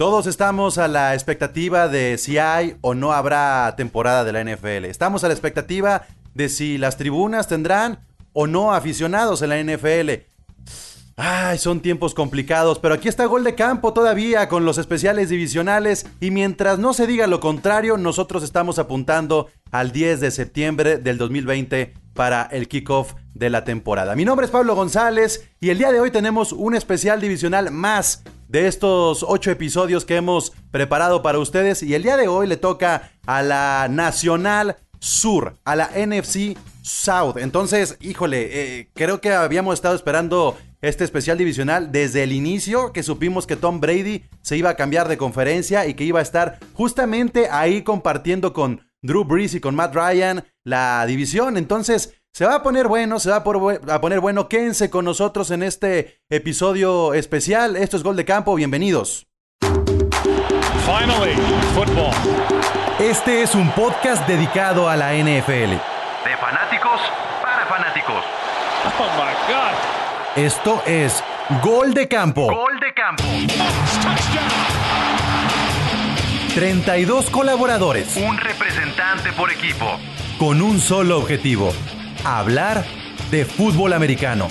Todos estamos a la expectativa de si hay o no habrá temporada de la NFL. Estamos a la expectativa de si las tribunas tendrán o no aficionados en la NFL. Ay, son tiempos complicados, pero aquí está Gol de Campo todavía con los especiales divisionales y mientras no se diga lo contrario, nosotros estamos apuntando al 10 de septiembre del 2020 para el kickoff de la temporada. Mi nombre es Pablo González y el día de hoy tenemos un especial divisional más de estos ocho episodios que hemos preparado para ustedes y el día de hoy le toca a la Nacional Sur, a la NFC South. Entonces, híjole, eh, creo que habíamos estado esperando este especial divisional desde el inicio que supimos que Tom Brady se iba a cambiar de conferencia y que iba a estar justamente ahí compartiendo con Drew Brees y con Matt Ryan la división. Entonces, se va a poner bueno, se va a poner bueno. Quédense con nosotros en este episodio especial. Esto es Gol de Campo. Bienvenidos. Finally, football. Este es un podcast dedicado a la NFL. De fanáticos para fanáticos. Oh. Esto es Gol de Campo. Gol de campo. 32 colaboradores Un representante por equipo. con un solo objetivo. Hablar de fútbol americano.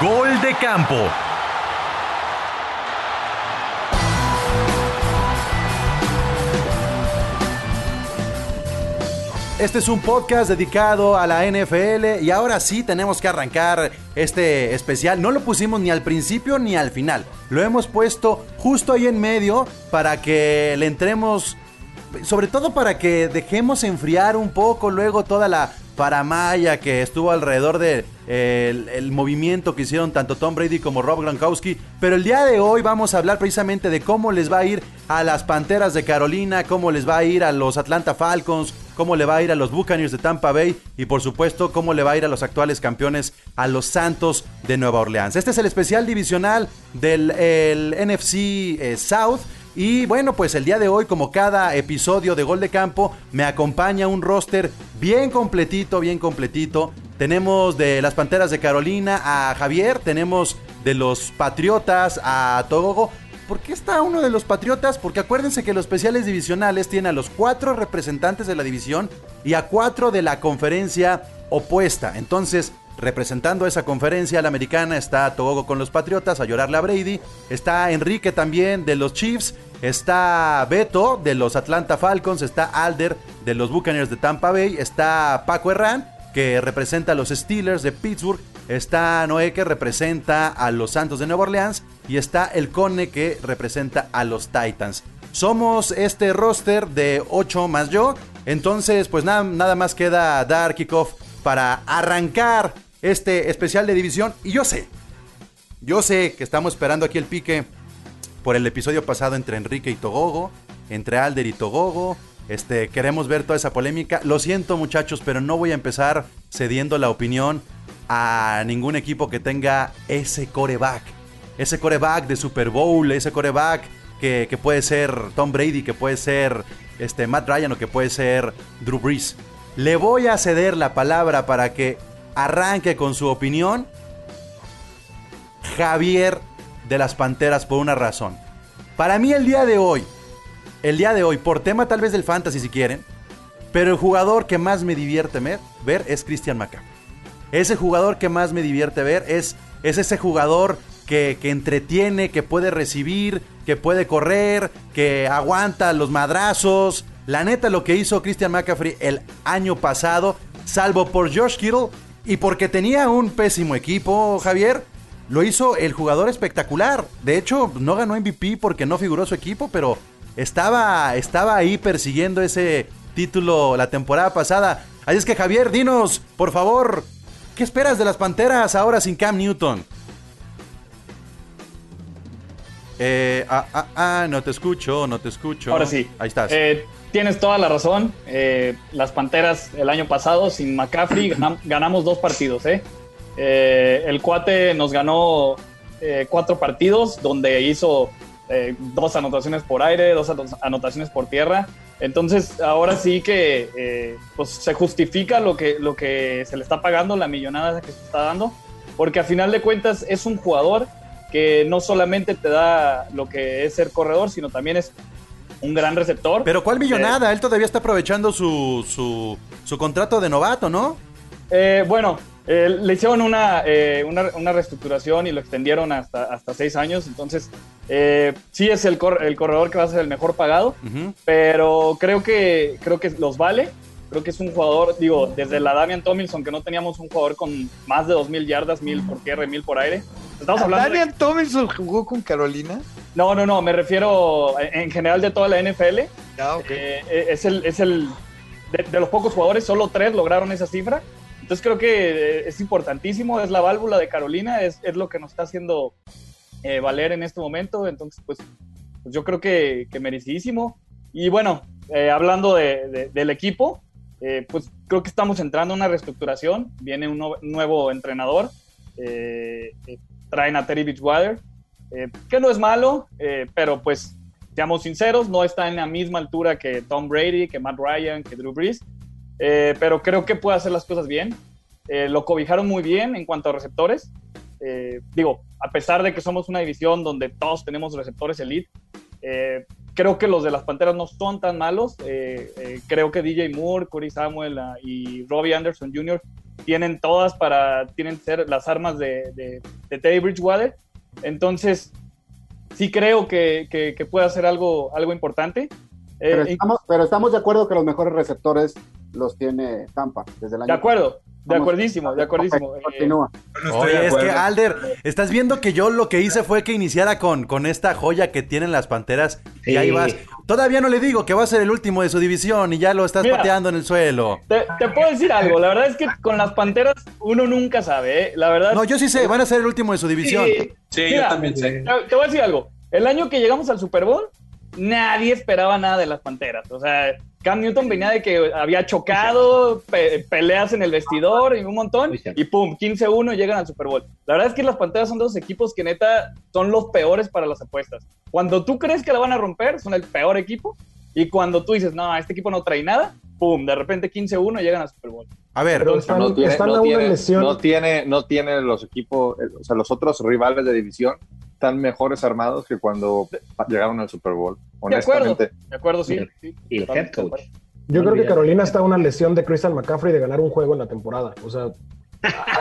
Gol de Campo. Este es un podcast dedicado a la NFL y ahora sí tenemos que arrancar este especial. No lo pusimos ni al principio ni al final. Lo hemos puesto justo ahí en medio para que le entremos, sobre todo para que dejemos enfriar un poco luego toda la paramaya que estuvo alrededor del de, el, el movimiento que hicieron tanto Tom Brady como Rob Gronkowski. Pero el día de hoy vamos a hablar precisamente de cómo les va a ir a las Panteras de Carolina, cómo les va a ir a los Atlanta Falcons, cómo le va a ir a los Buccaneers de Tampa Bay y por supuesto cómo le va a ir a los actuales campeones a los Santos de Nueva Orleans. Este es el especial divisional del el NFC eh, South. Y bueno, pues el día de hoy, como cada episodio de Gol de Campo, me acompaña un roster bien completito, bien completito. Tenemos de las Panteras de Carolina a Javier, tenemos de los Patriotas a Togogo. ¿Por qué está uno de los Patriotas? Porque acuérdense que los especiales divisionales tienen a los cuatro representantes de la división y a cuatro de la conferencia opuesta. Entonces, representando esa conferencia, la americana está Togogo con los Patriotas a llorarle a Brady. Está Enrique también de los Chiefs. Está Beto de los Atlanta Falcons. Está Alder de los Buccaneers de Tampa Bay. Está Paco Herrán que representa a los Steelers de Pittsburgh. Está Noé que representa a los Santos de Nueva Orleans. Y está el Cone que representa a los Titans. Somos este roster de 8 más yo. Entonces, pues nada, más queda dar kickoff para arrancar este especial de división. Y yo sé, yo sé que estamos esperando aquí el pique por el episodio pasado entre Enrique y Togogo, entre Alder y Togogo. Este, queremos ver toda esa polémica. Lo siento, muchachos, pero no voy a empezar cediendo la opinión a ningún equipo que tenga ese coreback. Ese coreback de Super Bowl, ese coreback que, que puede ser Tom Brady, que puede ser este, Matt Ryan o que puede ser Drew Brees. Le voy a ceder la palabra para que arranque con su opinión Javier de las Panteras por una razón. Para mí el día de hoy, el día de hoy, por tema tal vez del fantasy si quieren, pero el jugador que más me divierte ver, es Christian McCaffrey. Ese jugador que más me divierte ver es, es ese jugador que, que, entretiene, que puede recibir, que puede correr, que aguanta los madrazos. La neta, lo que hizo Christian McCaffrey el año pasado, salvo por Josh Kittle y porque tenía un pésimo equipo, Javier, lo hizo el jugador espectacular. De hecho, no ganó MVP porque no figuró su equipo, pero estaba, estaba ahí persiguiendo ese título la temporada pasada. Así es que Javier, dinos, por favor, ¿qué esperas de las Panteras ahora sin Cam Newton? Eh, ah, ah, ah, no te escucho, no te escucho. Ahora sí. Ahí estás. Eh, tienes toda la razón. Eh, las Panteras el año pasado sin McCaffrey ganam ganamos dos partidos. ¿eh? el cuate nos ganó cuatro partidos donde hizo dos anotaciones por aire, dos anotaciones por tierra. Entonces ahora sí que pues, se justifica lo que, lo que se le está pagando, la millonada que se está dando. porque a final de cuentas es un jugador que no solamente te da lo que es ser corredor, sino también es un gran receptor. Pero ¿cuál millonada? Él todavía está aprovechando su, su, su contrato de novato, ¿no? Eh, bueno, eh, le hicieron una, eh, una, una reestructuración y lo extendieron hasta, hasta seis años. Entonces, eh, sí es el, cor- el corredor que va a ser el mejor pagado, Ujú. pero creo que, creo que los vale. Creo que es un jugador, digo, desde la Damian Tomlinson, que no teníamos un jugador con más de 2.000 yardas, 1.000 por tierra y 1.000 por aire. Estamos hablando de- ¿Daniel Tomlinson jugó con Carolina? No, no, no, me refiero en en general de toda la NFL. Ya, ok. Eh, es el, es el de, de los pocos jugadores, solo tres lograron esa cifra. Entonces creo que eh, es importantísimo, es la válvula de Carolina, es, es lo que nos está haciendo eh, valer en este momento. Entonces, pues, pues yo creo que, que merecidísimo. Y bueno, eh, hablando de- de- del equipo, eh, pues creo que estamos entrando en una reestructuración. Viene un nuevo, nuevo entrenador. eh, eh, traen a Terry eh, que no es malo, pero pues seamos sinceros, no está en la misma altura que Tom Brady, que Matt Ryan, que Drew Brees, eh, pero creo que puede hacer las cosas bien. Eh, lo cobijaron muy bien en cuanto a receptores. Eh, digo, a pesar de que somos una división donde todos tenemos receptores elite, eh, creo que los de las Panteras no son tan malos. Eh, eh, creo que DJ Moore, Corey Samuel ah, y Robbie Anderson Jr. tienen todas para, tienen ser las armas de, de, de Teddy Bridgewater. Entonces, sí creo que, que, que puede hacer algo, algo importante. Eh, Pero y- estamos, pero estamos de acuerdo que los mejores receptores los tiene Tampa desde el año de acuerdo, de acuerdísimo, de acuerdísimo. Eh, Continúa. No Oye, de es que. Alder, estás viendo que yo lo que hice fue que iniciara con, con esta joya que tienen las panteras y ahí vas. Todavía no le digo que va a ser el último de su división y ya lo estás Mira. pateando en el suelo. te, te puedo decir algo, la verdad es que con las Panteras uno nunca sabe, ¿eh? la verdad. No, yo sí sé, van a ser el último de su división. Sí, Sí, Mira, yo también sé. Te, te voy a decir algo. El año que llegamos al Super Bowl, nadie esperaba nada de las Panteras. O sea, Cam Newton venía de que había chocado, pe- peleas en el vestidor y un montón, y pum, 15-1 llegan al Super Bowl. La verdad es que las Panteras son dos equipos que neta son los peores para las apuestas. Cuando tú crees que la van a romper, son el peor equipo, y cuando tú dices, no, este equipo no trae nada, pum, de repente 15-1 llegan al Super Bowl. A ver, Pero están, no tiene, están no a una tiene- lesión. no tiene, no tiene los equipos, eh, o sea, los otros rivales de división están mejores armados que cuando llegaron al Super Bowl. De acuerdo, Honestamente, de acuerdo, sí. Y sí, Y el head coach. Yo No creo que. Carolina está a una lesión de Christian McCaffrey de ganar un juego en la temporada. O sea,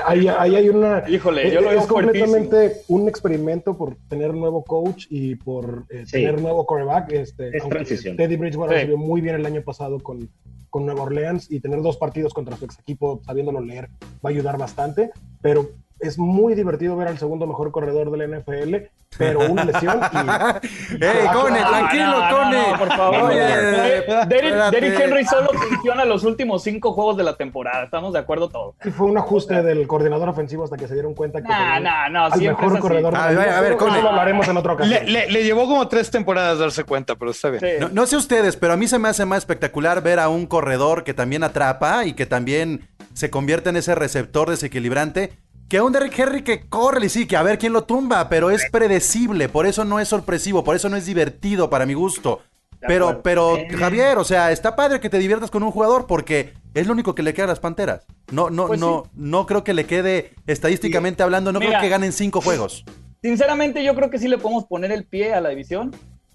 ahí, ahí hay una. Híjole, yo lo es fuertísimo. completamente un experimento por tener nuevo coach y por eh, Sí. tener nuevo quarterback. Este, Es transición. Teddy Bridgewater Sí. se vio muy bien el año pasado con, con Nueva Orleans y tener dos partidos contra su ex equipo sabiéndolo leer va a ayudar bastante. Pero es muy divertido ver al segundo mejor corredor de la NFL, pero una lesión y. ¡Ey, Cone, No, tranquilo, no, no, Cone! no, por favor. Oye, Derrick, Henry solo funciona los últimos cinco juegos de la temporada. Estamos de acuerdo todos. Y fue un ajuste del coordinador ofensivo hasta que se dieron cuenta que No, no, no, al siempre mejor es así. corredor A ver, liga, a ver, Cone. eso lo hablaremos en otra ocasión. Le, le- le llevó como tres temporadas darse cuenta, pero está bien. Sí. No, no sé ustedes, pero a mí se me hace más espectacular ver a un corredor que también atrapa y que también se convierte en ese receptor desequilibrante que un Derrick Henry que corre y sí, que a ver quién lo tumba, pero es predecible, por eso no es sorpresivo, por eso no es divertido para mi gusto. Pero, pero, Javier, o sea, está padre que te diviertas con un jugador porque es lo único que le queda a las Panteras. No, no, Pues no, no creo que le quede estadísticamente hablando, no Mira. creo que ganen cinco juegos. Sinceramente, yo creo que sí le podemos poner el pie a la división.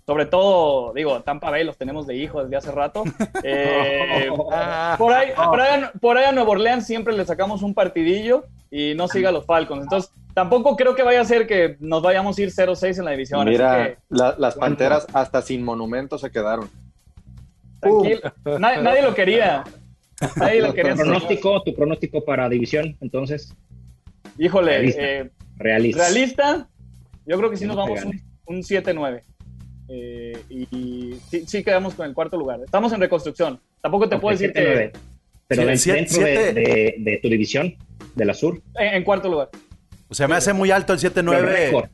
Sobre todo, digo, Tampa Bay los tenemos de hijos desde hace rato. Eh, por, ahí, por, ahí, a- por ahí a Nueva Orleans siempre le sacamos un partidillo y no siga a los Falcons. Entonces, tampoco creo que vaya a ser que nos vayamos a ir 0-6 en la división. así mira, que, la- las panteras hasta sin monumento se quedaron. tranquilo. Nadie, nadie lo quería. Nadie lo quería. Tu pronóstico, tu pronóstico para división, entonces, Híjole, Realista. eh, realista. realista, yo creo que sí Que nos vamos un, un 7-9. Eh, y y sí, sí quedamos con el cuarto lugar. Estamos en reconstrucción. Tampoco te Ok, puedo decir que 7-9. Pero de- siete- dentro de, siete. de- de tu división, de la sur, en, en cuarto lugar. O sea, me hace muy alto el pero 7-9. récord,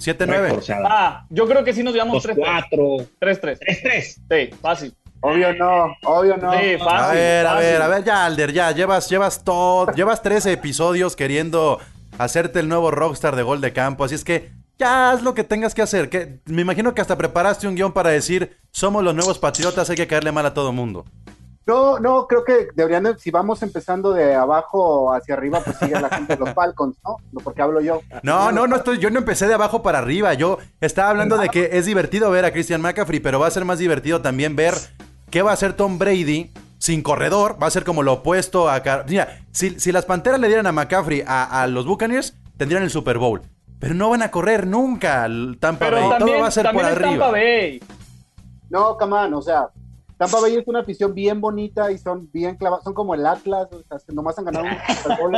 7-9. récord, o sea, Ah, yo creo que sí nos llevamos 3-3. 2-4, 3-3. 3-3. Sí, fácil. Obvio no, obvio no. Sí, A fácil. ver, a fácil. ver, a ver, ya, Alder, ya, llevas, llevas todo, llevas 13 episodios queriendo hacerte el nuevo rockstar de gol de campo, así es que ya haz lo que tengas que hacer, que me imagino que hasta preparaste un guion para decir, somos los nuevos patriotas, hay que caerle mal a todo mundo. No, no, creo que deberían, de- si vamos empezando de abajo hacia arriba, pues sigue la gente de los Falcons, ¿no? No, Porque hablo yo. No, no, no estoy, yo no empecé de abajo para arriba. Yo estaba hablando de que es divertido ver a Christian McCaffrey, pero va a ser más divertido también ver qué va a hacer Tom Brady sin corredor. Va a ser como lo opuesto a. Car- Mira, si, si las panteras le dieran a McCaffrey a, a los Buccaneers, tendrían el Super Bowl. Pero no van a correr nunca el Tampa Pero Bay. también, Todo va a ser por arriba. Tampa Bay. No, camán, o sea, Tampa Bay es una afición bien bonita y son bien clavados, son como el Atlas, o sea, nomás han ganado un.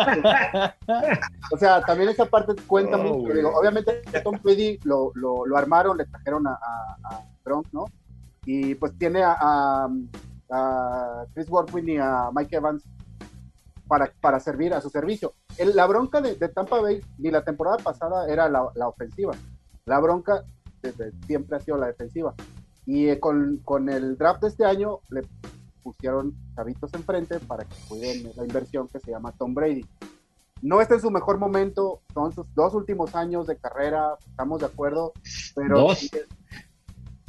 O sea, también esa parte cuenta mucho. Digo, obviamente, Tom Brady lo, lo, lo armaron, le trajeron a, a, a Gronk, ¿no? Y pues tiene a, a, a Chris Godwin y a Mike Evans para, para servir a su servicio. El- la bronca de, de Tampa Bay, ni la temporada pasada era la, la ofensiva. La bronca desde siempre ha sido la defensiva. Y eh, con, con el draft de este año le pusieron chavitos enfrente para que cuiden la inversión que se llama Tom Brady. No está en su mejor momento, son sus dos últimos años de carrera, estamos de acuerdo, pero Dos.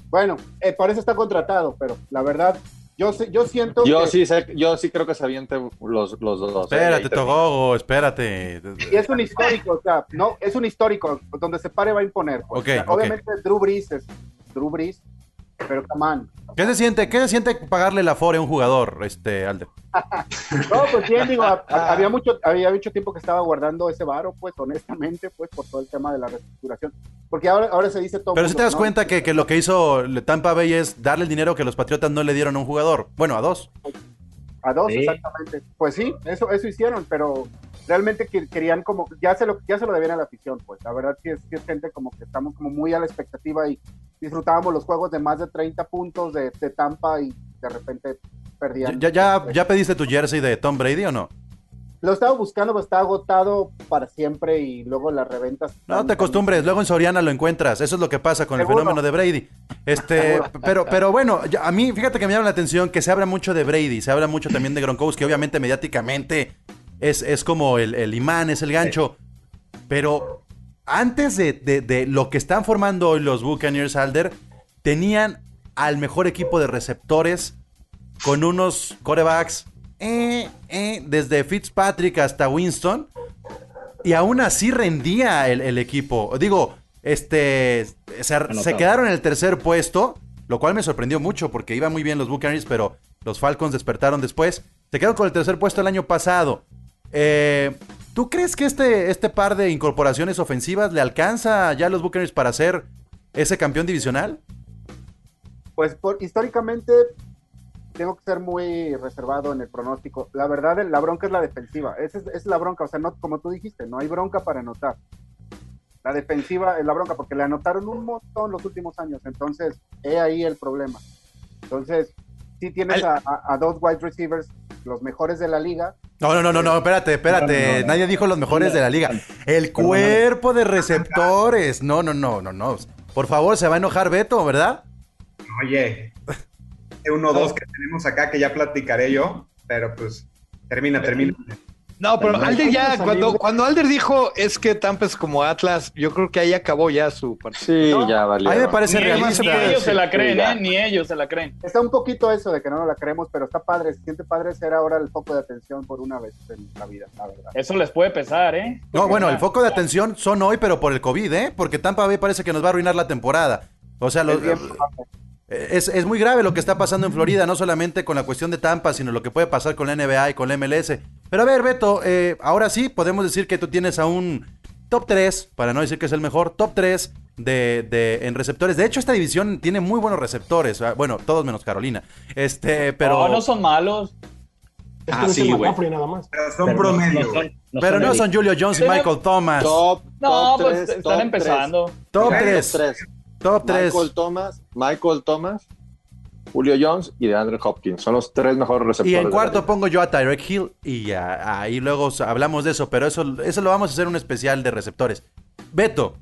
bueno, eh, por eso está contratado, pero la verdad, yo sé- yo siento Yo que sí sé, yo sí creo que se aviente los, los dos. ¿eh? Espérate. Togogo, espérate. y es un histórico, o sea, no, es un histórico, donde se pare va a imponer. pues. Ok, O sea, ok. Obviamente Drew Brees es Drew Brees, pero come on. ¿Qué se siente? ¿Qué se siente pagarle la fore a un jugador, este, Alder? No, pues bien, digo, a- a- había mucho, había mucho tiempo que estaba guardando ese varo, pues, honestamente, pues, por todo el tema de la reestructuración. Porque ahora, ahora se dice todo. Pero si te das ¿no? cuenta que, que lo que hizo Tampa Bay es darle el dinero que los Patriotas no le dieron a un jugador. Bueno, a dos. A dos, Sí. exactamente. Pues sí, eso, eso hicieron, pero realmente que- querían como, ya se lo, ya se lo debían a la afición, pues. La verdad sí es, sí es gente como que estamos como muy a la expectativa y disfrutábamos los juegos de más de 30 puntos de, de Tampa y de repente perdían. ¿Ya, ya, ¿Ya pediste tu jersey de Tom Brady o no? Lo estaba buscando, pero estaba agotado para siempre y luego las reventas. No te acostumbres, luego en Soriana lo encuentras. Eso es lo que pasa con el fenómeno de Brady. Este, pero, pero bueno, a mí, fíjate que me llama la atención que se habla mucho de Brady, se habla mucho también de Gronkowski, obviamente mediáticamente es, es como el, el imán, es el gancho. Pero antes de, de- de lo que están formando hoy los Buccaneers, Alder, tenían al mejor equipo de receptores con unos corebacks eh, eh, desde Fitzpatrick hasta Winston. Y aún así rendía el, el equipo. Digo, este. Se, se quedaron en el tercer puesto. Lo cual me sorprendió mucho porque iban muy bien los Buccaneers, pero los Falcons despertaron después. Se quedaron con el tercer puesto el año pasado. Eh, ¿Tú crees que este, este par de incorporaciones ofensivas le alcanza ya a los Buccaneers para ser ese campeón divisional? Pues históricamente tengo que ser muy reservado en el pronóstico. La verdad, la bronca es la defensiva. Esa es, es la bronca, o sea, no, como tú dijiste, no hay bronca para anotar. La defensiva es la bronca porque le anotaron un montón los últimos años. Entonces, he ahí el problema. Entonces, si tienes a, a- a dos wide receivers, los mejores de la liga. No, no, no, no, no, espérate, espérate. No, no, no. Nadie dijo los mejores de la liga. El cuerpo de receptores. No, no, no, no, no. Por favor, se va a enojar Beto, ¿verdad? Oye, este uno o dos que tenemos acá que ya platicaré yo, pero pues termina, termina. No, pero Alder ya, cuando, de- cuando Alder dijo es que Tampa es como Atlas, yo creo que ahí acabó ya su partido. Sí, No, ya valió. A mí me parece Ni realista. ni ellos se la creen. ¿eh? Ni ellos se la creen. Está un poquito eso de que no nos la creemos, pero está padre. Se siente padre ser ahora el foco de atención por una vez en la vida, la verdad. Eso les puede pesar, ¿eh? No, bueno, el foco de atención son hoy, pero por el COVID, ¿eh? Porque Tampa Bay parece que nos va a arruinar la temporada. O sea, los- Es probable. es, es muy grave lo que está pasando en Florida, no solamente con la cuestión de Tampa, sino lo que puede pasar con la NBA y con la MLS. Pero a ver, Beto, eh, ahora sí podemos decir que tú tienes a un top 3, para no decir que es el mejor, top 3 de, de- en receptores. De hecho, esta división tiene muy buenos receptores. ah, Bueno, todos menos Carolina. Este, pero. No, no son malos. Ah, que no es sí, güey. McCaffrey nada más. Pero son Pero promedio. no son- no pero no son Julio Jones y Pero- Michael Thomas. Top, No, top pues están top empezando. Top Bueno, 3. Tres. Top 3. Michael Thomas, Michael Thomas, Julio Jones y de Andrew Hopkins. Son los tres mejores receptores. Y en cuarto pongo yo a Tyrek Hill y ahí luego hablamos de eso, pero eso, eso lo vamos a hacer un especial de receptores. Beto,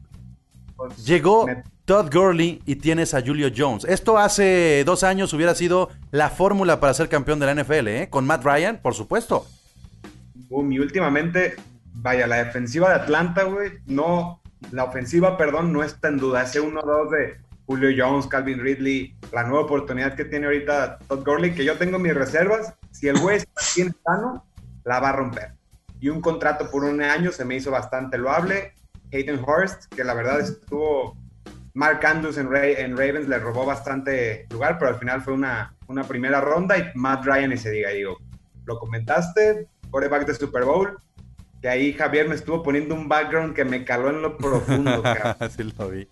Pues, llegó me- Todd Gurley y tienes a Julio Jones. Esto hace dos años hubiera sido la fórmula para ser campeón de la NFL, ¿eh? Con Matt Ryan, por supuesto. Boom, y últimamente, vaya, la defensiva de Atlanta, güey, no, la ofensiva, perdón, no está en duda. Ese 1-2 de, Julio Jones, Calvin Ridley, la nueva oportunidad que tiene ahorita Todd Gurley, que yo tengo mis reservas. Si el güey está bien sano, la va a romper. Y un contrato por un año se me hizo bastante loable. Hayden Hurst, que la verdad estuvo Mark Andrews en, en Ravens le robó bastante lugar, pero al final fue una, una primera ronda y Matt Ryan y se diga, digo, lo comentaste, quarterback de Super Bowl, que ahí Javier me estuvo poniendo un background que me caló en lo profundo. cabrón. sí lo vi.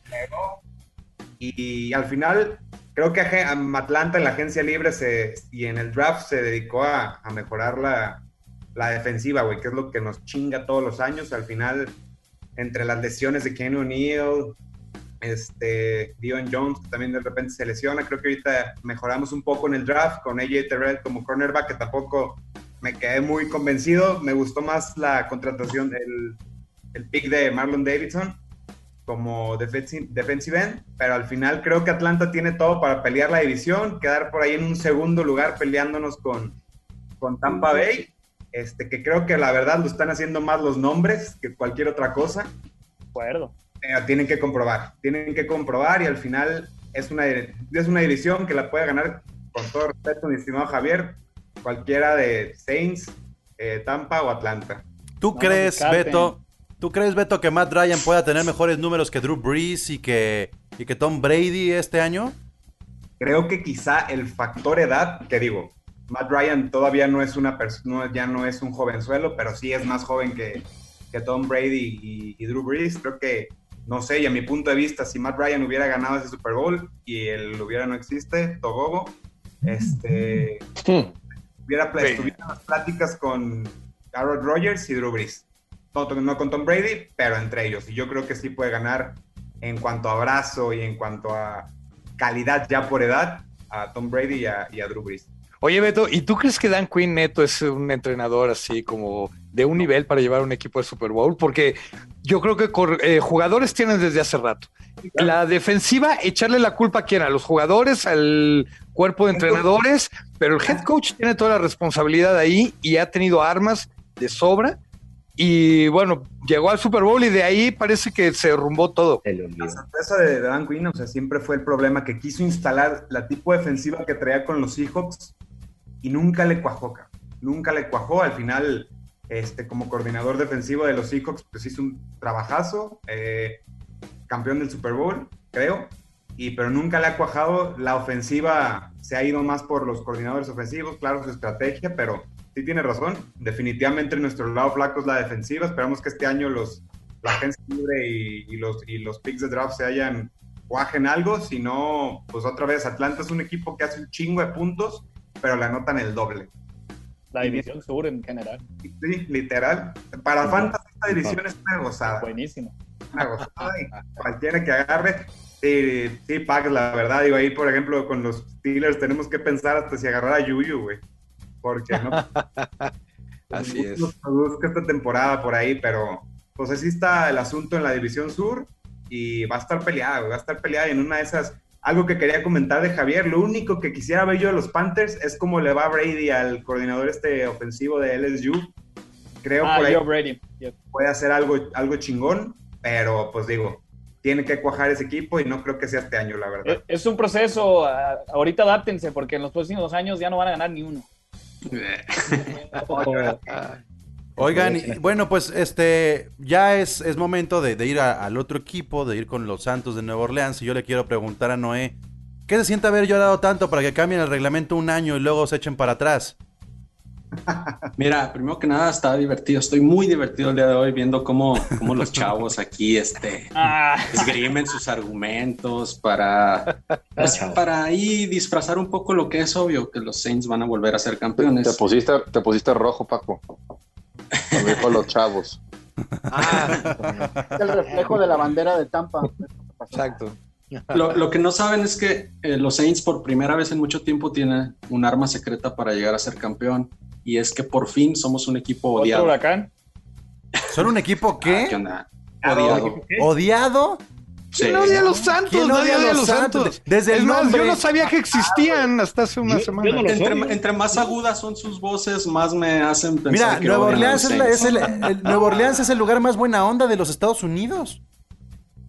y al final creo que a Atlanta en la agencia libre se, y en el draft se dedicó a, a mejorar la, la defensiva, güey, que es lo que nos chinga todos los años. Al final, entre las lesiones de Kenny O'Neill, este, Dion Jones, que también de repente se lesiona, creo que ahorita mejoramos un poco en el draft con AJ Terrell como cornerback, que tampoco me quedé muy convencido. Me gustó más la contratación, el, el pick de Marlon Davidson como defensive, end, pero al final creo que Atlanta tiene todo para pelear la división, quedar por ahí en un segundo lugar peleándonos con, con Tampa Bay, este, que creo que la verdad lo están haciendo más los nombres que cualquier otra cosa. De acuerdo. Pero tienen que comprobar, tienen que comprobar y al final es una, es una división que la puede ganar, con todo respeto, mi estimado Javier, cualquiera de Saints, eh, Tampa o Atlanta. ¿Tú No, crees, Beto, tú crees, Beto, que Matt Ryan pueda tener mejores números que Drew Brees y que, y que Tom Brady este año? Creo que quizá el factor edad, que digo, Matt Ryan todavía no es una persona, ya no es un jovenzuelo, pero sí es más joven que, que Tom Brady y, y Drew Brees. Creo que no sé, y a mi punto de vista, si Matt Ryan hubiera ganado ese Super Bowl y el hubiera no existe, Togogo, este, hubiera Sí. estuvieran las pláticas con Aaron Rodgers y Drew Brees. No, no con Tom Brady, pero entre ellos. Y yo creo que sí puede ganar en cuanto a abrazo y en cuanto a calidad ya por edad a Tom Brady y a, y a Drew Brees. Oye, Beto, ¿y tú crees que Dan Quinn neto es un entrenador así como de un nivel para llevar un equipo de Super Bowl? Porque yo creo que eh, jugadores tienen desde hace rato. La defensiva, echarle la culpa a quién, a los jugadores, al cuerpo de entrenadores, pero el head coach tiene toda la responsabilidad ahí y ha tenido armas de sobra. Y bueno, llegó al Super Bowl y de ahí parece que se derrumbó todo. La sorpresa de Dan Quinn, o sea, siempre fue el problema que quiso instalar la tipo defensiva que traía con los Seahawks y nunca le cuajó, nunca le cuajó. Al final, este, como coordinador defensivo de los Seahawks, pues hizo un trabajazo, eh, campeón del Super Bowl, creo, y pero nunca le ha cuajado. La ofensiva se ha ido más por los coordinadores ofensivos, claro, su estrategia, pero sí tiene razón. Definitivamente nuestro lado flaco es la defensiva. Esperamos que este año los la agencia libre y, y los, y los picks de draft se hayan cuajen algo, si no, pues otra vez Atlanta es un equipo que hace un chingo de puntos, pero le anotan el doble. La división sur en general. Sí, literal. Para Fantasy esta división es una gozada. Buenísimo. Una gozada y cualquiera que agarre, sí, sí, Pax, la verdad, digo, ahí por ejemplo con los Steelers tenemos que pensar hasta si agarrar a Yuyu, güey. Porque no Así es. nos produzca esta temporada por ahí, pero pues así está el asunto en la división sur y va a estar peleada, güey, va a estar peleada y en una de esas, algo que quería comentar de Javier, lo único que quisiera ver yo de los Panthers es cómo le va Brady al coordinador este ofensivo de LSU. Creo Ah, por ahí Joe Brady. Yep. puede hacer algo, algo chingón, pero pues digo, tiene que cuajar ese equipo y no creo que sea este año, la verdad. Es- Es un proceso, ah, ahorita adáptense, porque en los próximos años ya no van a ganar ni uno. Oigan, y- bueno, pues este ya es, es momento de, de ir a- al otro equipo, de ir con los Santos de Nueva Orleans. Y yo le quiero preguntar a Noé, ¿qué se siente haber llorado tanto para que cambien el reglamento un año y luego se echen para atrás? Mira, primero que nada está divertido. Estoy muy divertido el día de hoy viendo cómo, cómo los chavos aquí este, Ah, esgrimen sus argumentos para, pues, para ahí disfrazar un poco lo que es obvio, que los Saints van a volver a ser campeones. te pusiste, te pusiste rojo, Paco. Como dijo los chavos. Es el reflejo de la bandera de Tampa. Exacto. Lo, lo que no saben es que eh, los Saints por primera vez en mucho tiempo tienen un arma secreta para llegar a ser campeón y es que por fin somos un equipo otro odiado. huracán. ¿Son un equipo Ah, ¿Qué qué? onda? Odiado. ¿Odiado? Sí. ¿Quién odia a los Santos? ¿Quién Nadie odia a los Santos. Santos? Desde el nombre. yo no sabía que existían hasta hace una Yo- semana. yo no lo Entre, más agudas son sus voces, más me hacen pensar Mira, que Nueva Orleans, es, la- es el- Nueva Orleans es el lugar más buena onda de los Estados Unidos.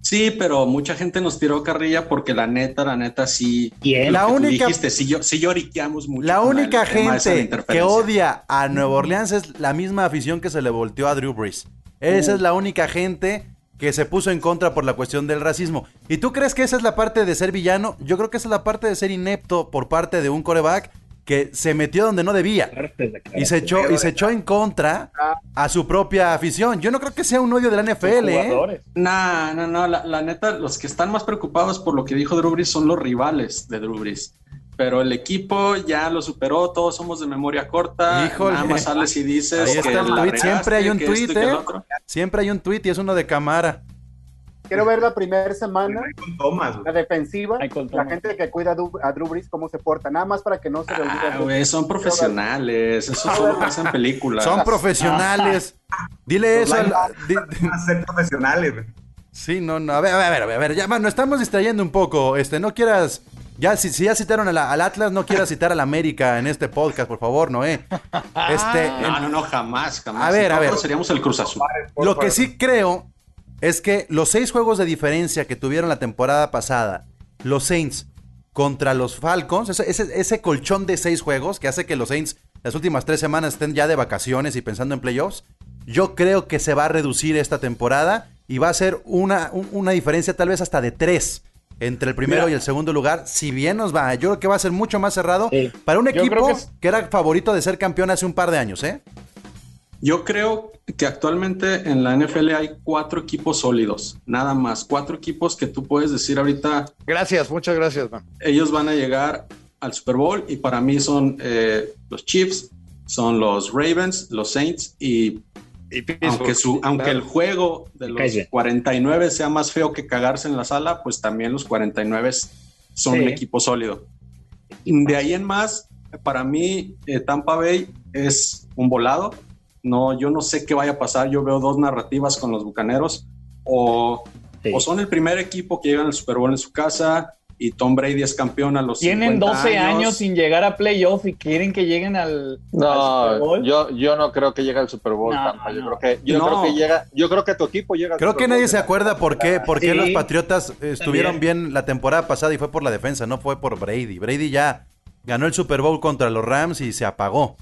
Sí, pero mucha gente nos tiró carrilla porque la neta, la neta, sí. ¿Quién? La única- dijiste, sí, yo, sí lloriqueamos mucho. La única gente que odia a Nueva Orleans es la misma afición que se le volteó a Drew Brees. Esa es la única gente que se puso en contra por la cuestión del racismo. ¿Y tú crees que esa es la parte de ser villano? Yo creo que esa es la parte de ser inepto por parte de un coreback que se metió donde no debía. Y se echó, y se echó en contra a su propia afición. Yo no creo que sea un odio de la NFL, ¿eh? No, no, no, la, la neta, los que están más preocupados por lo que dijo Drew Brees son los rivales de Drew Brees. Pero el equipo ya lo superó, todos somos de memoria corta. Híjole. Nada más sales y dices Ahí que el. Siempre hay un tweet, ¿eh? Siempre hay un tweet y es uno de Camara. Quiero ver la primera semana, Thomas, la defensiva, la gente que cuida a Drew, a Drew Brees, cómo se porta, nada más para que no se le olvide. Ah, güey, son profesionales, eso solo pasa en películas. Son profesionales. Dile eso. al- di- a ser profesionales, güey. Sí, no, no. A ver, a ver, a ver, a ver, ya, mano, estamos distrayendo un poco. Este, no quieras. Ya, si, si ya citaron a la- al Atlas, no quieras citar al América en este podcast, por favor, Noé. Este, No, no, no, jamás, jamás. A ver, a ver. Nosotros seríamos el Cruz Azul. Lo que sí creo es que los seis juegos de diferencia que tuvieron la temporada pasada, los Saints contra los Falcons, ese, ese- ese colchón de seis juegos que hace que los Saints las últimas tres semanas estén ya de vacaciones y pensando en playoffs, yo creo que se va a reducir esta temporada y va a ser una, un- una diferencia tal vez hasta de tres entre el primero Mira. y el segundo lugar, si bien nos va, yo creo que va a ser mucho más cerrado para un equipo que que, era favorito de ser campeón hace un par de años, ¿eh? Yo creo que actualmente en la NFL hay cuatro equipos sólidos, nada más. Cuatro equipos que tú puedes decir ahorita. Gracias, muchas gracias, man. Ellos van a llegar al Super Bowl y para mí son eh, los Chiefs, son los Ravens, los Saints y. aunque, su, aunque el juego de los bien. 49 sea más feo que cagarse en la sala, pues también los 49 son Sí. un equipo sólido. De ahí en más, para mí, eh, Tampa Bay es un volado. No, yo no sé qué vaya a pasar. Yo veo dos narrativas con los bucaneros. O, o son el primer equipo que llega al Super Bowl en su casa y Tom Brady es campeón a los Tienen 50 12 años sin llegar a playoff y quieren que lleguen al, al Super No, Bowl. yo, yo no creo que llegue al Super Bowl. No, Tampa. Yo no. creo que yo No. creo que llega, yo creo que tu equipo llega. al Creo Super que nadie Bowl. se acuerda por qué, por qué Sí. los Patriotas estuvieron También. bien la temporada pasada y fue por la defensa, no fue por Brady. Brady ya ganó el Super Bowl contra los Rams y se apagó.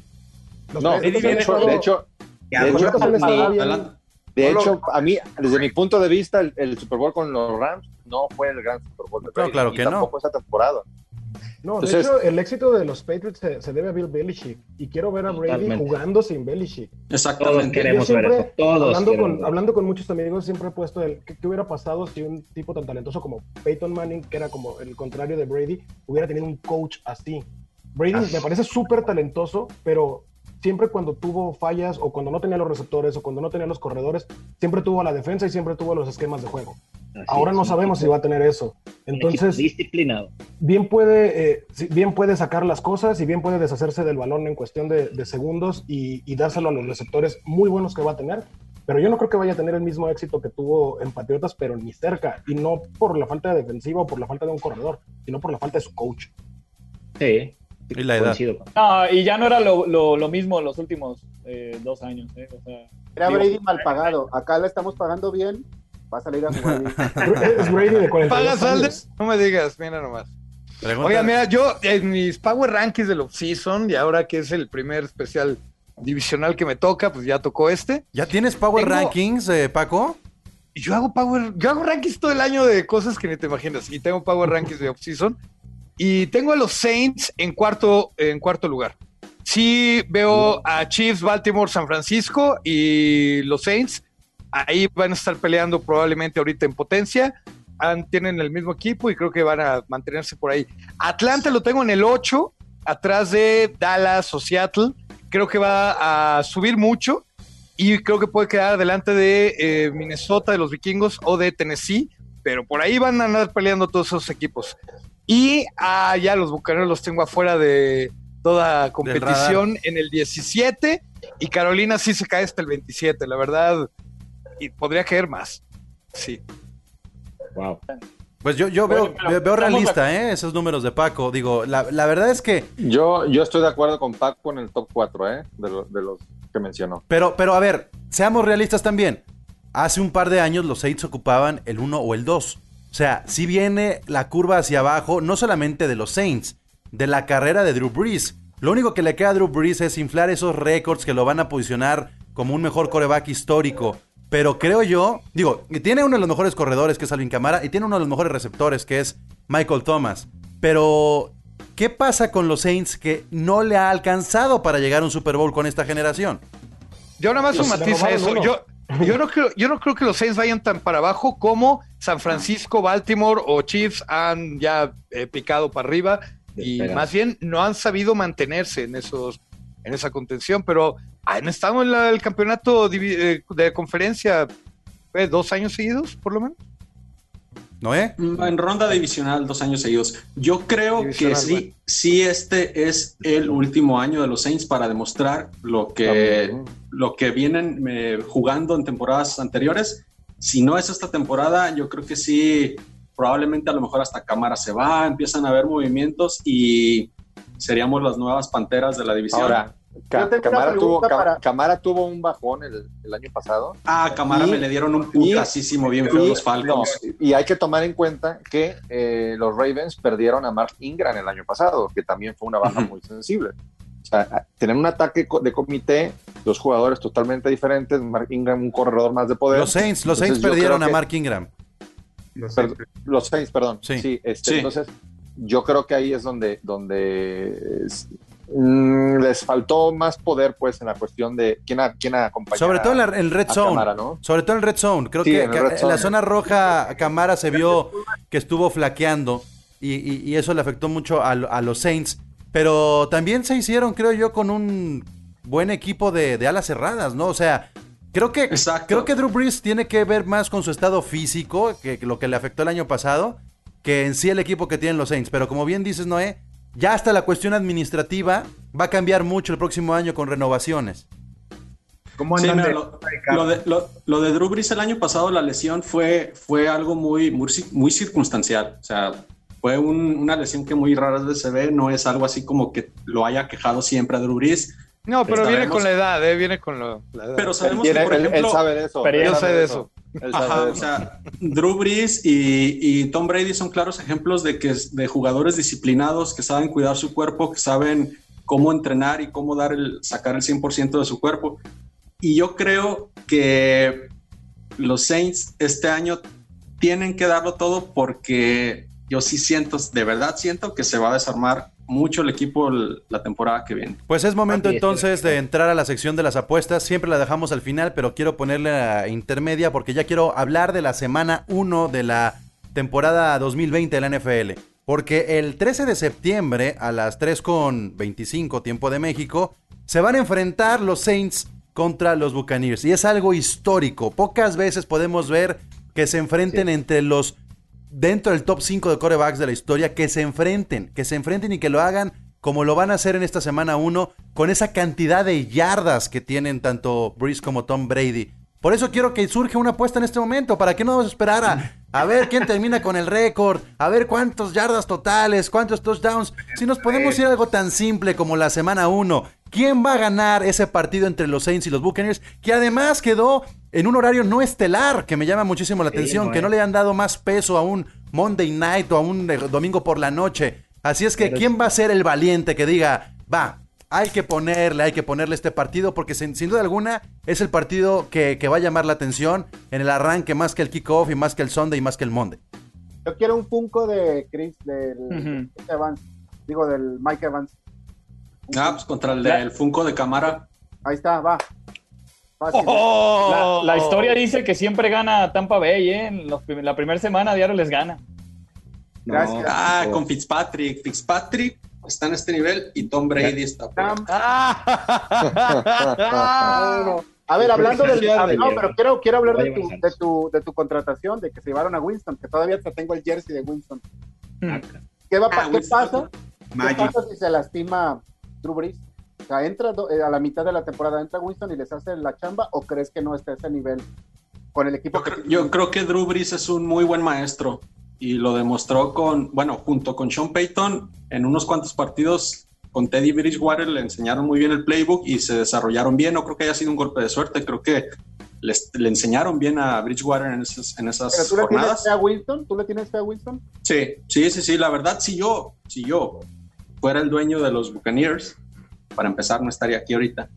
No, de hecho, de de hecho, de a mí, desde mi punto de vista, el, el Super Bowl con los Rams no fue el gran Super Bowl de Brady, claro y que no. tampoco esa temporada. No, de hecho, el éxito de los Patriots se, se debe a Bill Belichick. Y quiero ver a Brady Totalmente. jugando sin Belichick. Todos Exactamente. queremos Yo ver siempre, eso. Todos hablando, con, ver. hablando con muchos amigos, siempre he puesto el ¿qué, qué hubiera pasado si un tipo tan talentoso como Peyton Manning, que era como el contrario de Brady, hubiera tenido un coach así. Brady Ah. me parece súper talentoso, pero siempre cuando tuvo fallas o cuando no tenía los receptores o cuando no tenía los corredores, siempre tuvo la defensa y siempre tuvo los esquemas de juego. Así Ahora es, no sabemos si va a tener eso. Entonces, disciplinado. bien puede, eh, bien puede sacar las cosas y bien puede deshacerse del balón en cuestión de, de segundos y, y dárselo a los receptores muy buenos que va a tener. Pero yo no creo que vaya a tener el mismo éxito que tuvo en Patriotas, pero ni cerca. Y no por la falta de defensiva o por la falta de un corredor, sino por la falta de su coach. Sí. Y la edad. con- No, y ya no era lo, lo, lo mismo los últimos eh, dos años. ¿eh? O sea, Era digo, Brady mal pagado. Acá le estamos pagando bien. Va a salir a jugar bien. Es Brady de 42 ¿Pagas, años. No me digas, mira nomás. Oiga, mira, yo en mis Power Rankings del off-season, y ahora que es el primer especial divisional que me toca, pues ya tocó este. ¿Ya tienes Power Tengo- Rankings, eh, Paco? Y yo hago Power, yo hago rankings todo el año de cosas que ni te imaginas. Y tengo Power Rankings de off-season. Y tengo a los Saints en cuarto, en cuarto lugar. Sí veo a Chiefs, Baltimore, San Francisco y los Saints. Ahí van a estar peleando probablemente ahorita en potencia. Tienen el mismo equipo y creo que van a mantenerse por ahí. Atlanta lo tengo en el 8, atrás de Dallas o Seattle. Creo que va a subir mucho y creo que puede quedar delante de eh, Minnesota, de los vikingos o de Tennessee, pero por ahí van a andar peleando todos esos equipos. Y ah, ya los bucaneros los tengo afuera de toda competición en el 17 y Carolina sí se cae hasta el 27, la verdad, y podría caer más. Sí. Wow. Pues yo, yo veo, Bueno, veo- realista, ¿eh? Esos números de Paco. Digo, la, la verdad es que. Yo, yo estoy de acuerdo con Paco en el top 4, ¿eh? De, lo- de los que mencionó. Pero, pero a ver, seamos realistas también. hace un par de años los Saints ocupaban el 1 o el 2. O sea, si viene la curva hacia abajo, no solamente de los Saints, de la carrera de Drew Brees. Lo único que le queda a Drew Brees es inflar esos récords que lo van a posicionar como un mejor coreback histórico. Pero creo yo, digo, tiene uno de los mejores corredores que es Alvin Camara y tiene uno de los mejores receptores que es Michael Thomas. Pero, ¿qué pasa con los Saints que no le ha alcanzado para llegar a un Super Bowl con esta generación? Yo nada más un matiz a eso. Yo, yo, no creo, yo no creo que los Saints vayan tan para abajo como San Francisco, Baltimore o Chiefs han ya eh, picado para arriba y más bien no han sabido mantenerse en esos en esa contención, pero han estado en la- el campeonato eh, de conferencia ¿qué, dos años seguidos, por lo menos. ¿Noé? En ronda divisional, dos años seguidos. Yo creo Divisional, que sí, sí, este es el último año de los Saints para demostrar lo que, También. lo que vienen eh, jugando en temporadas anteriores. Si no es esta temporada, yo creo que sí, probablemente a lo mejor hasta cámara se va, empiezan a haber movimientos y seríamos las nuevas panteras de la división. Ahora, Camara, tuvo, pregunta Cam- para- Camara tuvo un bajón el, el año pasado. ah, Camara y- me le dieron un putasísimo bien feo Y, los Falcons. no, y hay que tomar en cuenta que eh, los Ravens perdieron a Mark Ingram el año pasado, que también fue una baja muy sensible. O sea, tener un ataque de comité, dos jugadores totalmente diferentes, Mark Ingram un corredor más de poder. Los Saints, los Entonces, Saints perdieron a Mark Ingram. Los Per- los Saints, perdón. Sí. Sí, este, Sí. entonces yo creo que ahí es donde, donde es- mm, les faltó más poder pues en la cuestión de quién, a, quién acompañar Sobre todo en la- Red Zone. Camara, ¿no? Sobre todo en el Red Zone. Creo Sí, que en ca- la zona roja Camara se vio que estuvo flaqueando y, y- y eso le afectó mucho a, lo- a los Saints. Pero también se hicieron, creo yo, con un buen equipo de, de alas cerradas, ¿no? O sea, creo que, Exacto. creo que Drew Brees tiene que ver más con su estado físico, que que lo que le afectó el año pasado, que en sí el equipo que tienen los Saints. Pero como bien dices, Noé, ya hasta la cuestión administrativa va a cambiar mucho el próximo año con renovaciones. ¿Cómo Sí, mira, de- lo, lo de, lo- lo de Drew Brees el año pasado, la lesión fue, fue algo muy, muy, muy circunstancial. O sea, fue un- una lesión que muy raras veces se ve, no es algo así como que lo haya quejado siempre a Drew Brees. No, pero viene con la edad, ¿eh? viene con lo- la edad. Pero Él, sabemos tiene- que, por él- él ejemplo, sabe de eso. Pero él yo sé de eso. Él sabe Ajá, de o eso. sea, Drew Brees y, y Tom Brady son claros ejemplos de que de jugadores disciplinados que saben cuidar su cuerpo, que saben cómo entrenar y cómo dar el, sacar el 100% de su cuerpo. Y yo creo que los Saints este año tienen que darlo todo porque yo sí siento, de verdad siento que se va a desarmar mucho el equipo la temporada que viene. Pues es momento Así es, entonces de entrar a la sección de las apuestas. Siempre la dejamos al final, pero quiero ponerle a intermedia porque ya quiero hablar de la semana 1 de la temporada 2020 de la NFL. Porque el 13 de septiembre a las 3.25 tiempo de México se van a enfrentar los Saints contra los Buccaneers. Y es algo histórico. Pocas veces podemos ver que se enfrenten entre los dentro del top 5 de corebacks de la historia, que se enfrenten, que se enfrenten y que lo hagan como lo van a hacer en esta semana 1, con esa cantidad de yardas que tienen tanto Breeze como Tom Brady. Por eso quiero que surja una apuesta en este momento, para que no esperar a, a ver quién termina con el récord, a ver cuántos yardas totales, cuántos touchdowns. Si nos podemos ir a algo tan simple como la semana 1, ¿quién va a ganar ese partido entre los Saints y los Buccaneers? Que además quedó en un horario no estelar, que me llama muchísimo la Sí, atención, que no le han dado más peso a un Monday night o a un eh, domingo por la noche. Así es que, Pero- ¿quién va a ser el valiente que diga, va, hay que ponerle, hay que ponerle este partido? Porque sin, sin duda alguna es el partido que, que va a llamar la atención en el arranque más que el kickoff y más que el Sunday y más que el Monday. Yo quiero un Funko de Chris, del Ujú. Chris Evans, digo del Mike Evans. Ah, pues contra el del Funko de cámara. Ahí está, va. Fácil. Oh. La, la historia dice que siempre gana Tampa Bay, ¿eh? En los la primera semana diario les gana. Gracias. Ah, con Fitzpatrick. Fitzpatrick está en este nivel y Tom Brady está por Ah. A ver, hablando del. No, pero quiero, quiero hablar de tu, de, tu, de tu contratación, de que se llevaron a Winston, que todavía te tengo el jersey de Winston. ¿Qué, va, Ah, ¿qué Winston. pasa? ¿Qué pasa si se lastima Drew Brees? O sea, entra eh, a la mitad de la temporada, entra Winston y les hace la chamba, o crees que no está a ese nivel con el equipo Yo que creo, yo creo que Drew Brees es un muy buen maestro y lo demostró con, bueno, junto con Sean Payton en unos cuantos partidos con Teddy Bridgewater le enseñaron muy bien el playbook y se desarrollaron bien. No creo que haya sido un golpe de suerte, creo que les- le enseñaron bien a Bridgewater en esas, en esas Pero tú le tienes fe a Winston, tú le tienes fe a Winston. Sí, sí, sí, sí. La verdad, si yo, si yo fuera el dueño de los Buccaneers, para empezar, no estaría aquí ahorita.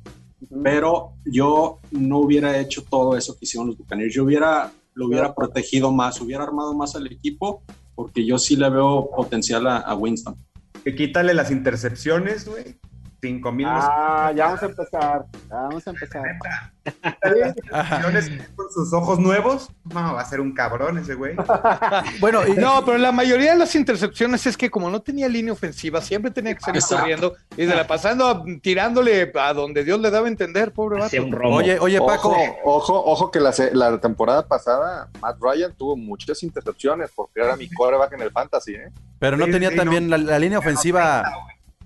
Pero yo no hubiera hecho todo eso que hicieron los Buccaneers. Yo hubiera, lo hubiera protegido más, hubiera armado más al equipo, porque yo sí le veo potencial a, a Winston. Que quítale las intercepciones, güey. Cinco mil. Ah, ya vamos a empezar. Ya vamos a empezar. intercepciones con sus ojos nuevos. No, va a ser un cabrón ese güey. Bueno, y- No, pero la mayoría de las intercepciones es que como no tenía línea ofensiva, siempre tenía que salir Exacto. corriendo y se la pasando tirándole a donde Dios le daba a entender, pobre vato. Oye, oye, Paco. Ojo, ojo, ojo que la, temporada pasada Matt Ryan tuvo muchas intercepciones porque era mi quarterback en el fantasy, ¿eh? Pero no Sí, tenía sí, también no. la, la línea ofensiva.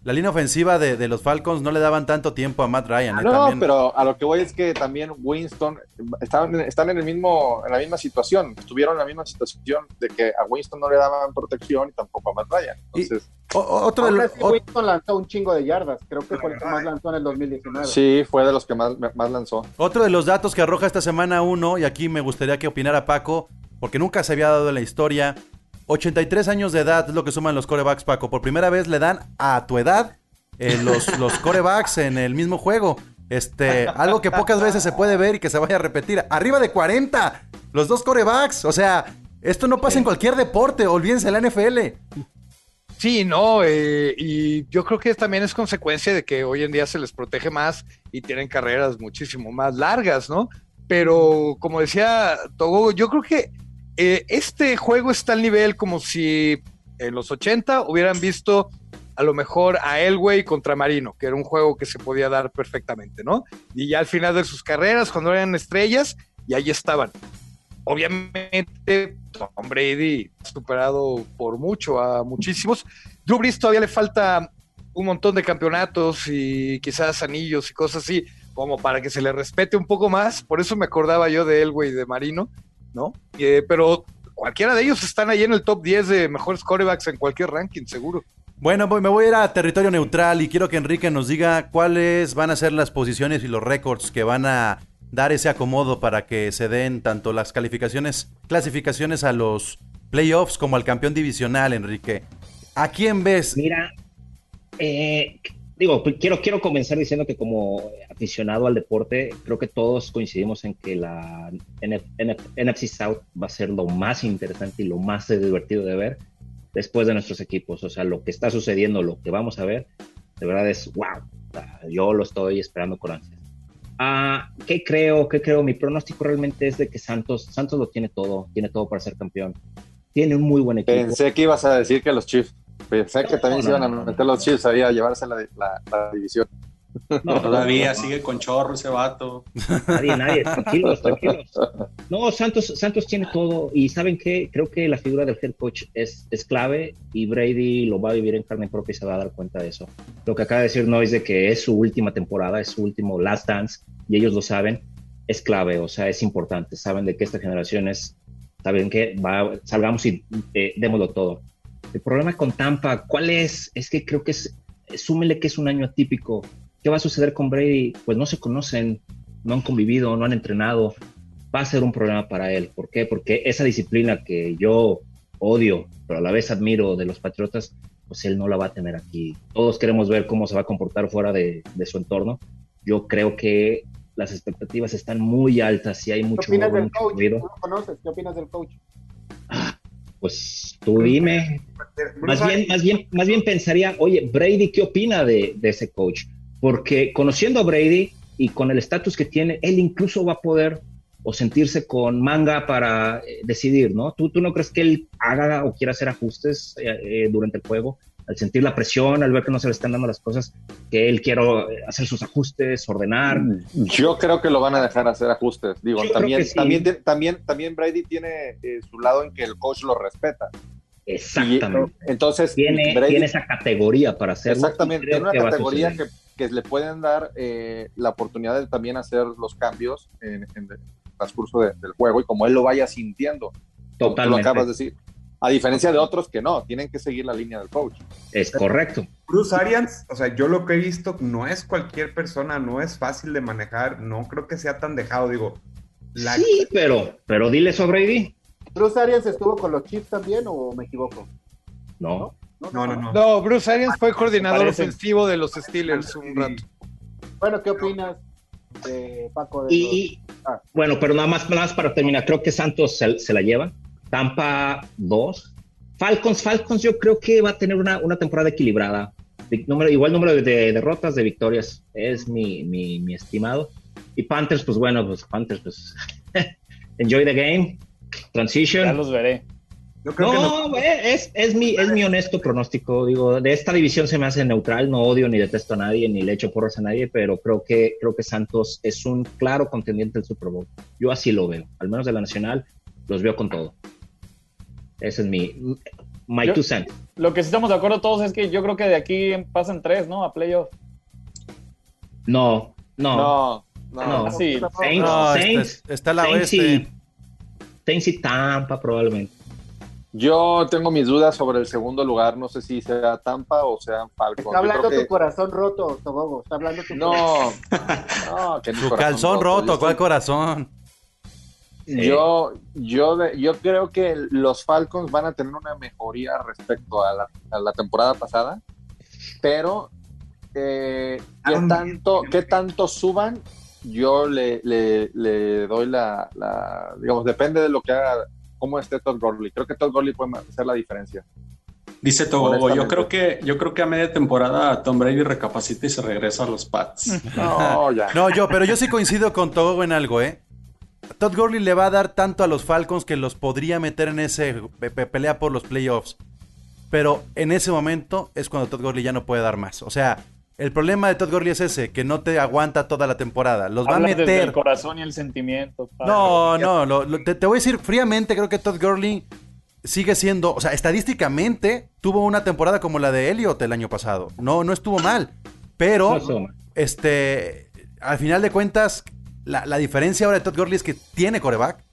La línea ofensiva de, de los Falcons no le daban tanto tiempo a Matt Ryan. ¿eh? No, También- pero a lo que voy es que también Winston estaban, están en el mismo, en la misma situación, estuvieron en la misma situación de que a Winston no le daban protección y tampoco a Matt Ryan. Entonces, o- otro de los- así, o- Winston lanzó un chingo de yardas. Creo que fue el que más lanzó en el 2019. sí, fue de los que más, más lanzó. Otro de los datos que arroja esta semana uno, y aquí me gustaría que opinara Paco, porque nunca se había dado en la historia. 83 años de edad es lo que suman los corebacks, Paco. Por primera vez le dan a tu edad eh, los, los corebacks en el mismo juego. Este, algo que pocas veces se puede ver y que se vaya a repetir. Arriba de 40, los dos corebacks. O sea, esto no pasa en cualquier deporte, olvídense la NFL. Sí, no, eh, y yo creo que también es consecuencia de que hoy en día se les protege más y tienen carreras muchísimo más largas, ¿no? Pero como decía Togo, yo creo que eh, este juego está al nivel como si en los 80 hubieran visto a lo mejor a Elway contra Marino, que era un juego que se podía dar perfectamente, ¿no? Y ya al final de sus carreras, cuando eran estrellas, y ahí estaban. Obviamente, Tom Brady ha superado por mucho a muchísimos. Drew Brees todavía le falta un montón de campeonatos y quizás anillos y cosas así, como para que se le respete un poco más. Por eso me acordaba yo de Elway y de Marino, ¿no? Eh, pero cualquiera de ellos están ahí en el top 10 de mejores corebacks en cualquier ranking, seguro. Bueno, voy- me voy a ir a territorio neutral y quiero que Enrique nos diga cuáles van a ser las posiciones y los récords que van a dar ese acomodo para que se den tanto las calificaciones, clasificaciones a los playoffs como al campeón divisional, Enrique. ¿A quién ves? Mira, eh, digo, pues, quiero, quiero comenzar diciendo que como aficionado al deporte, creo que todos coincidimos en que la NF NF NFC South va a ser lo más interesante y lo más divertido de ver después de nuestros equipos. O sea, lo que está sucediendo, lo que vamos a ver, de verdad es wow. Yo lo estoy esperando con ansias. Ah, ¿Qué creo? ¿Qué creo? Mi pronóstico realmente es de que Santos, Santos lo tiene todo, tiene todo para ser campeón. Tiene un muy buen equipo. Pensé que ibas a decir que los Chiefs. Pensé que también se no, iban a no, no. meter los Chiefs ahí a llevarse la, la- la división. No, Todavía sigue con chorro ese vato. Nadie, nadie, tranquilos, tranquilos. No, Santos, Santos tiene todo y ¿saben qué? Creo que la figura del head coach es, es clave y Brady lo va a vivir en carne propia y se va a dar cuenta de eso. Lo que acaba de decir Nois de que es su última temporada, es su último last dance y ellos lo saben, es clave, o sea, es importante. Saben de que esta generación es, saben que va, salgamos y eh, démoslo todo. El problema con Tampa, ¿cuál es? Es que creo que es, súmele que es un año atípico. ¿Qué va a suceder con Brady? Pues no se conocen, no han convivido, no han entrenado. Va a ser un problema para él. ¿Por qué? Porque esa disciplina que yo odio, pero a la vez admiro de los Patriotas, pues él no la va a tener aquí. Todos queremos ver cómo se va a comportar fuera de, de su entorno. Yo creo que las expectativas están muy altas y hay ¿Qué mucho, opinas del. ¿Qué opinas del coach? Pues tú dime, más bien, más bien, más bien pensaría, oye, Brady, ¿qué opina de, de ese coach? Porque conociendo a Brady y con el estatus que tiene, él incluso va a poder o sentirse con manga para eh, decidir, ¿no? ¿Tú, ¿Tú no crees que él haga o quiera hacer ajustes eh, eh, durante el juego? Al sentir la presión, al ver que no se le están dando las cosas, que él quiera eh, hacer sus ajustes, ordenar. Yo creo que lo van a dejar hacer ajustes. Digo, Yo también, sí. también, también, también Brady tiene eh, su lado en que el coach lo respeta. Exactamente. Y, entonces, tiene, Brady- tiene esa categoría para hacerlo. Exactamente, tiene una categoría que, que le pueden dar eh, la oportunidad de también hacer los cambios en, en el transcurso de- del juego y como él lo vaya sintiendo. Como tú lo Totalmente. acabas de decir. A diferencia de otros que no, tienen que seguir la línea del coach. Es correcto. Bruce Arians, o sea, yo lo que he visto no es cualquier persona, no es fácil de manejar, no creo que sea tan dejado, digo, La- Sí, pero, pero dile eso a Brady. ¿Bruce Arians estuvo con los Chiefs también o me equivoco? No. No, no, no. No, Bruce Arians fue coordinador parece. ofensivo de los Steelers un rato. Bueno, ¿qué opinas de Paco? De Y, los- y- Ah. bueno, pero nada más, nada más para terminar, creo que Santos se, se la lleva. Tampa 2. Falcons, Falcons yo creo que va a tener una, una temporada equilibrada. Número- igual número de, de derrotas, de victorias, es mi, mi, mi estimado. Y Panthers, pues bueno, pues Panthers, pues enjoy the game, Ya transition. los veré. Yo creo que No, no- eh, es, es, mi, es mi honesto pronóstico. Digo, de esta división se me hace neutral, no odio ni detesto a nadie, ni le echo porras a nadie, pero creo que, creo que Santos es un claro contendiente del Super Bowl. Yo así lo veo, al menos de la Nacional, los veo con todo. Ese es mi, my Yo- two cents. Lo que sí estamos de acuerdo todos es que yo creo que de aquí pasan tres, ¿no? A playoff. No, no, No, no. no. Ah, sí. Saints, No, este- Saints, está la Saints oeste. y, Saints y Tampa probablemente. Yo tengo mis dudas sobre el segundo lugar. No sé si sea Tampa o sea Falcons. Está hablando tu corazón roto, Togogo. Está hablando tu que- corazón. No, no, que corazón calzón roto, estoy- ¿cuál corazón? Yo, yo, yo creo que los Falcons van a tener una mejoría respecto a la, a la temporada pasada, pero eh, ¿qué, tanto, ¿qué tanto suban? Yo le, le, le doy la, la, digamos, depende de lo que haga, cómo esté Todd Gurley. Creo que Todd Gurley puede hacer la diferencia. Dice Togo, yo creo que yo creo que a media temporada Tom Brady recapacita y se regresa a los Pats. No, ya. No, yo, pero yo sí coincido con Togo en algo, ¿eh? Todd Gurley le va a dar tanto a los Falcons que los podría meter en ese pe- pe- pelea por los playoffs. Pero en ese momento es cuando Todd Gurley ya no puede dar más. O sea, el problema de Todd Gurley es ese, que no te aguanta toda la temporada. Los va a Hablas desde el meter. corazón y el sentimiento. padre. No, no, lo- lo- te, te voy a decir fríamente, creo que Todd Gurley sigue siendo, o sea, estadísticamente tuvo una temporada como la de Elliot el año pasado. No, no estuvo mal. Pero, No este, al final de cuentas, la, la diferencia ahora de Todd Gurley es que tiene coreback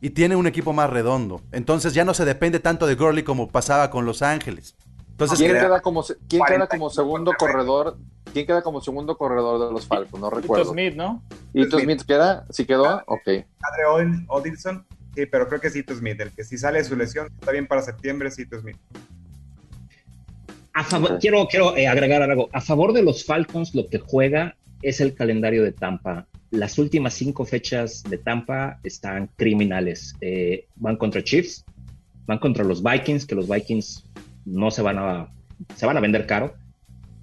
y tiene un equipo más redondo. Entonces ya no se depende tanto de Gurley como pasaba con Los Ángeles. Entonces, ¿Quién crea- queda como, quién queda 40 como segundo corredor? ¿Quién queda como segundo corredor de los Falcons? No recuerdo. Smith, ¿no? ¿Ito Smith queda? ¿Sí quedó? Ok. Padre Od- Odilson, sí, pero creo que es Ito Smith, el que si sale de su lesión, está bien para septiembre, es Ito Smith. A favor, Ok. Quiero, quiero eh, agregar algo. A favor de los Falcons, lo que juega es el calendario de Tampa. Las últimas cinco fechas de Tampa están criminales. Eh, van contra Chiefs, van contra los Vikings, que los Vikings no se van a, se van a vender caro.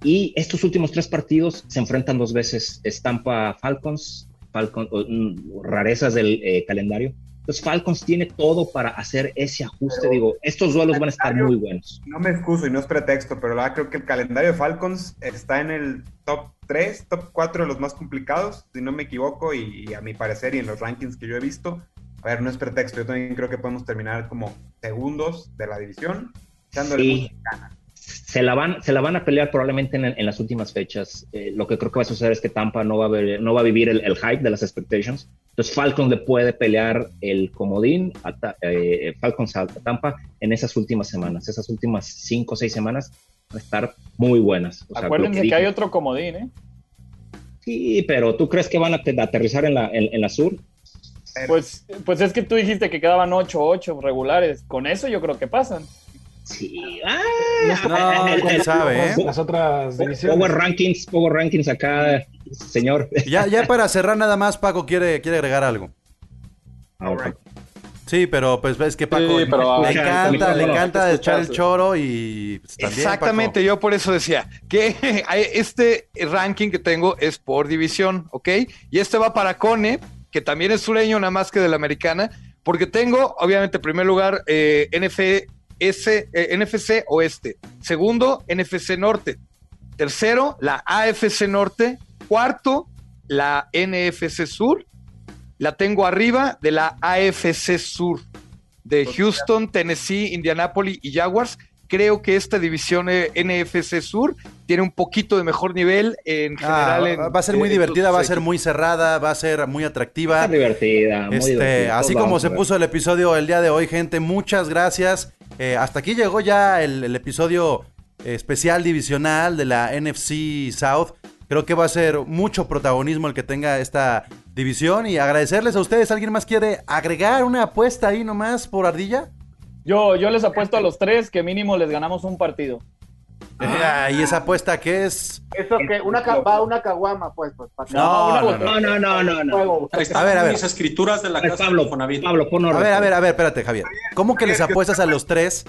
Y estos últimos tres partidos se enfrentan dos veces. Es Tampa Falcons, Falcon, mm, rarezas del eh, calendario. Los Falcons tiene todo para hacer ese ajuste. Pero- Digo, estos duelos van a estar muy buenos. No me excuso y no es pretexto, pero la creo que el calendario de Falcons está en el top 3, top 4 de los más complicados, si no me equivoco, y, y a mi parecer y en los rankings que yo he visto, a ver, no es pretexto, yo también creo que podemos terminar como segundos de la división, echándole Sí. ganas. Se la van, se la van a pelear probablemente en, en las últimas fechas. Eh, lo que creo que va a suceder es que Tampa no va a, ver- no va a vivir el, el hype de las expectations. Entonces Falcons le puede pelear el comodín a, Ta- eh, Falcons a Tampa en esas últimas semanas. Esas últimas cinco o seis semanas van a estar muy buenas. O sea, Acuérdense que, que hay otro comodín, ¿eh? Sí, pero ¿tú crees que van a te- aterrizar en la, en, en la sur? Pues, pues es que tú dijiste que quedaban 8-8 regulares. Con eso yo creo que pasan. Sí. Ah, No, el- quién el- sabe, ¿eh? Las otras divisiones. Power Rankings, Power Rankings acá, señor. Ya, ya para cerrar nada más, Paco quiere, quiere agregar algo. Alright. Sí, pero pues ves que Paco Sí, pero- le Escucha, encanta, le encanta echar el choro y pues, también, Exactamente, yo por eso decía que este ranking que tengo es por división, ¿ok? Y este va para Cone, que también es sureño, nada más que de la americana, porque tengo, obviamente, en primer lugar, eh, NFS, eh, NFC Oeste, segundo, NFC Norte, tercero, la AFC Norte, cuarto, la NFC Sur, la tengo arriba de la AFC Sur, de Houston, Tennessee, Indianapolis y Jaguars. Creo que esta división eh, NFC Sur tiene un poquito de mejor nivel en Ah, general. va- en- va a ser muy divertida, va a ser muy cerrada, va a ser muy atractiva. Está divertida, muy Este, divertida. así como se puso el episodio el día de hoy, gente, muchas gracias. Eh, hasta aquí llegó ya el, el episodio especial divisional de la NFC South. Creo que va a ser mucho protagonismo el que tenga esta división y agradecerles a ustedes. ¿Alguien más quiere agregar una apuesta ahí nomás por Ardilla? Yo, yo les apuesto a los tres que mínimo les ganamos un partido. Ah, ¿Y esa apuesta qué es? Eso que una va una caguama, pues, pues para No, no, No, no, no, no, A ver, a ver. mis escrituras de la A ver, casa Pablo. Pablo, pon A ver, a ver, a ver, espérate, Javier. ¿Cómo que les apuestas a los tres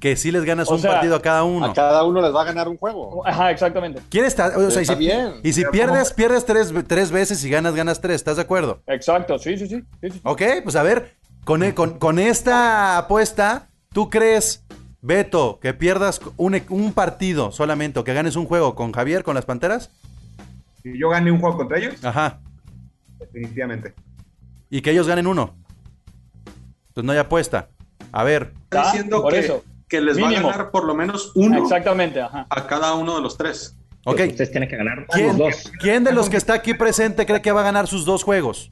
que sí les ganas O un sea, partido a cada uno? A cada uno les va a ganar un juego. Ajá, exactamente. ¿Quién está? O sea, y si, bien. y si pierdes, pierdes tres, tres veces y ganas, ganas tres. ¿Estás de acuerdo? Exacto, sí, sí, sí. sí, sí. Ok, pues a ver, con, e- con, con esta apuesta, ¿tú crees, Beto, que pierdas un, e- un partido solamente o que ganes un juego con Javier, con las Panteras? Si yo gané un juego contra ellos, Ajá. definitivamente. Y que ellos ganen uno. Pues no hay apuesta. A ver, Está diciendo por que, eso. que les Mínimo. va a ganar por lo menos uno Exactamente, ajá. a cada uno de los tres. ok. Pues Ustedes tienen que ganar ¿Quién, los dos. quién de los que está aquí presente cree que va a ganar sus dos juegos?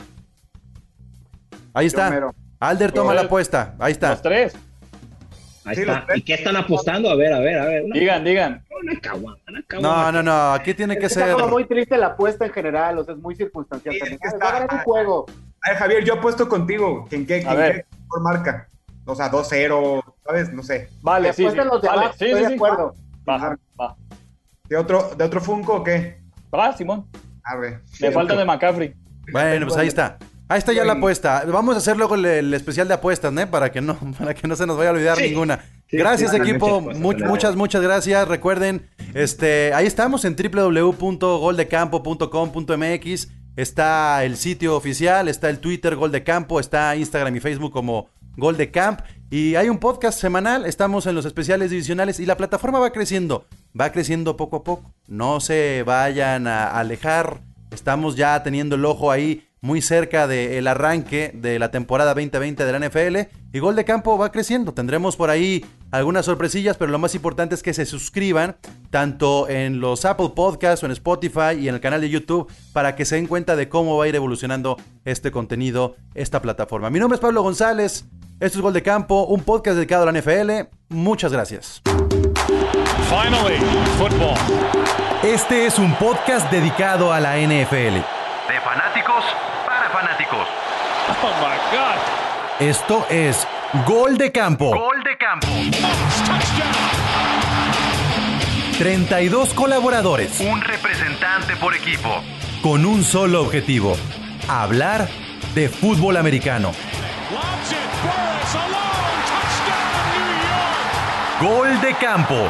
Ahí está. Alder toma Pues, la apuesta. Ahí está. Los tres. Ahí Sí, está. ¿Y qué están apostando? A ver, a ver, a ver. Una, Digan, digan. una caguama, una caguama. No, no, no. Aquí tiene que Está ser. como muy triste la apuesta en general, o sea, es muy circunstancial. Sí, también. es que va a ganar un está- juego. A ver, Javier, yo apuesto contigo. ¿En qué, A ver. qué mejor marca? O sea, 2-0, ¿sabes? No sé. Vale, sí, sí. Los de Vale, abajo, sí, estoy sí, de acuerdo. Va, va. ¿De otro, de otro Funko o qué? Va, Simón. A ver. Le falta de McCaffrey. Bueno, pues ahí está. Ahí está ya la apuesta. Vamos a hacer luego el, el especial de apuestas, ¿no? Para que no, para que no se nos vaya a olvidar Sí. ninguna. Sí, gracias, sí, equipo. muchas Much- muchas, muchas gracias. Recuerden, este, ahí estamos en www.goldecampo.com.mx. Está el sitio oficial, está el Twitter Gol de Campo, está Instagram y Facebook como Gol de Camp. Y hay un podcast semanal, estamos en los especiales divisionales y la plataforma va creciendo, va creciendo poco a poco. No se vayan a alejar, estamos ya teniendo el ojo ahí muy cerca del arranque de la temporada 2020 de la NFL y Gol de Campo va creciendo. Tendremos por ahí algunas sorpresillas, pero lo más importante es que se suscriban tanto en los Apple Podcasts o en Spotify y en el canal de YouTube para que se den cuenta de cómo va a ir evolucionando este contenido, esta plataforma. Mi nombre es Pablo González, esto es Gol de Campo, un podcast dedicado a la NFL. Muchas gracias. Finally, football. Este es un podcast dedicado a la NFL. De. Oh my God. Esto es Gol de Campo. Gol de campo. Touchdown. 32 colaboradores Un representante por equipo. con un solo objetivo, hablar de fútbol americano. Gol de Campo